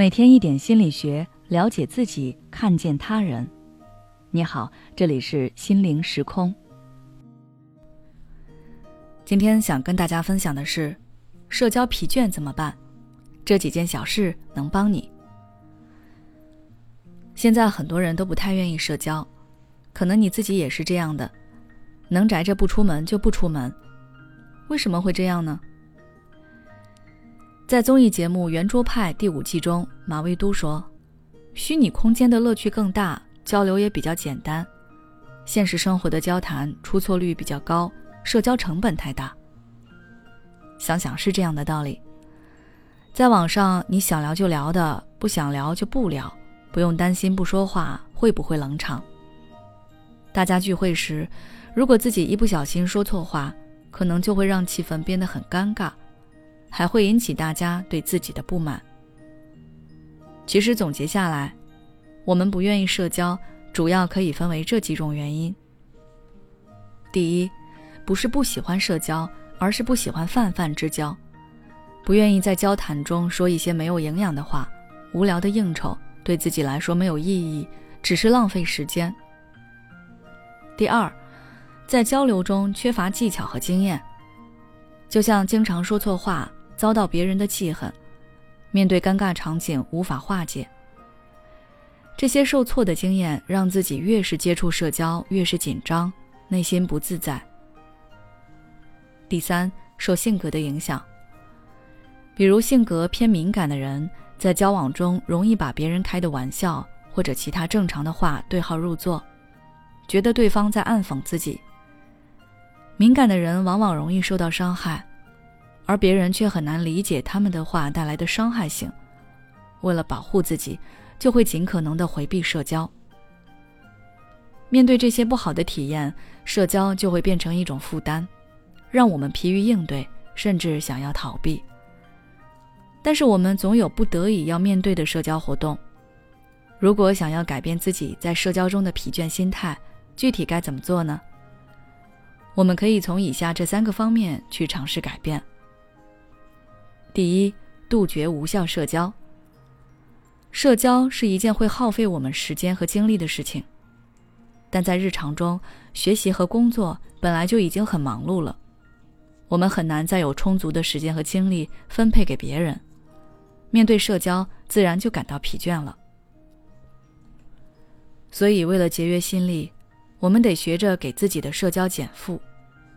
每天一点心理学，了解自己，看见他人。你好，这里是心灵时空。今天想跟大家分享的是，社交疲倦怎么办？这几件小事能帮你。现在很多人都不太愿意社交，可能你自己也是这样的，能宅着不出门就不出门。为什么会这样呢？在综艺节目《圆桌派》第五季中，马未都说：“虚拟空间的乐趣更大，交流也比较简单。现实生活的交谈出错率比较高，社交成本太大。”想想是这样的道理。在网上，你想聊就聊的，不想聊就不聊，不用担心不说话会不会冷场。大家聚会时，如果自己一不小心说错话，可能就会让气氛变得很尴尬。还会引起大家对自己的不满。其实总结下来，我们不愿意社交，主要可以分为这几种原因。第一，不是不喜欢社交，而是不喜欢泛泛之交，不愿意在交谈中说一些没有营养的话，无聊的应酬对自己来说没有意义，只是浪费时间。第二，在交流中缺乏技巧和经验，就像经常说错话。遭到别人的记恨，面对尴尬场景无法化解。这些受挫的经验让自己越是接触社交越是紧张，内心不自在。第三，受性格的影响，比如性格偏敏感的人，在交往中容易把别人开的玩笑或者其他正常的话对号入座，觉得对方在暗讽自己。敏感的人往往容易受到伤害。而别人却很难理解他们的话带来的伤害性，为了保护自己，就会尽可能的回避社交。面对这些不好的体验，社交就会变成一种负担，让我们疲于应对，甚至想要逃避。但是我们总有不得已要面对的社交活动。如果想要改变自己在社交中的疲倦心态，具体该怎么做呢？我们可以从以下这三个方面去尝试改变。第一，杜绝无效社交。社交是一件会耗费我们时间和精力的事情，但在日常中，学习和工作本来就已经很忙碌了，我们很难再有充足的时间和精力分配给别人，面对社交自然就感到疲倦了。所以，为了节约心力，我们得学着给自己的社交减负，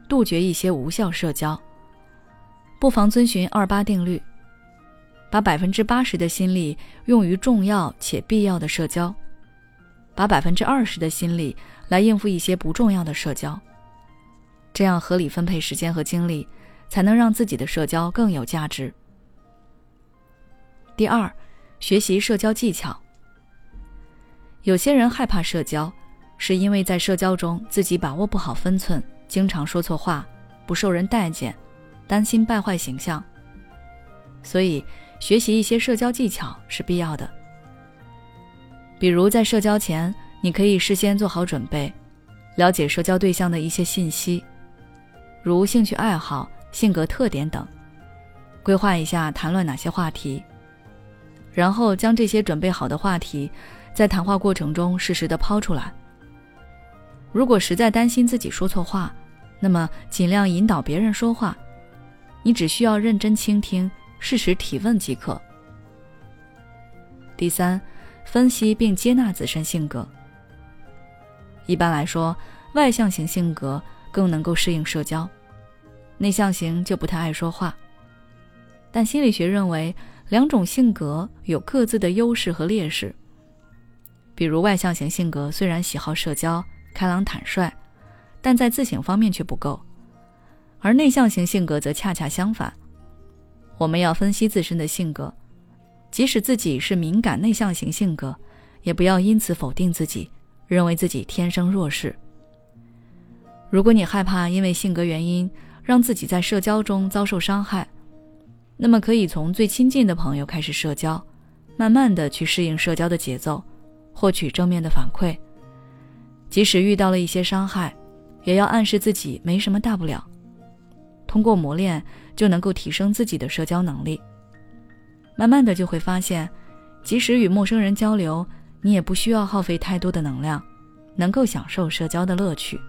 杜绝一些无效社交。不妨遵循二八定律，把百分之八十的心力用于重要且必要的社交，把百分之二十的心力来应付一些不重要的社交。这样合理分配时间和精力，才能让自己的社交更有价值。第二，学习社交技巧。有些人害怕社交，是因为在社交中自己把握不好分寸，经常说错话，不受人待见。担心败坏形象，所以学习一些社交技巧是必要的。比如在社交前，你可以事先做好准备，了解社交对象的一些信息，如兴趣爱好、性格特点等，规划一下谈论哪些话题，然后将这些准备好的话题在谈话过程中适时的抛出来。如果实在担心自己说错话，那么尽量引导别人说话。你只需要认真倾听，适时提问即可。第三，分析并接纳自身性格。一般来说，外向型性格更能够适应社交，内向型就不太爱说话。但心理学认为，两种性格有各自的优势和劣势。比如，外向型性格虽然喜好社交、开朗坦率，但在自省方面却不够。而内向型性格则恰恰相反，我们要分析自身的性格，即使自己是敏感内向型性格，也不要因此否定自己，认为自己天生弱势。如果你害怕因为性格原因让自己在社交中遭受伤害，那么可以从最亲近的朋友开始社交，慢慢的去适应社交的节奏，获取正面的反馈。即使遇到了一些伤害，也要暗示自己没什么大不了。通过磨练，就能够提升自己的社交能力。慢慢的就会发现，即使与陌生人交流，你也不需要耗费太多的能量，能够享受社交的乐趣。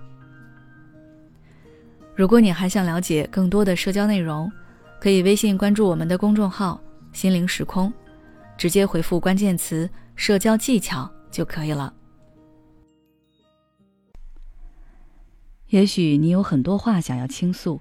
如果你还想了解更多的社交内容，可以微信关注我们的公众号“心灵时空”，直接回复关键词“社交技巧”就可以了。也许你有很多话想要倾诉，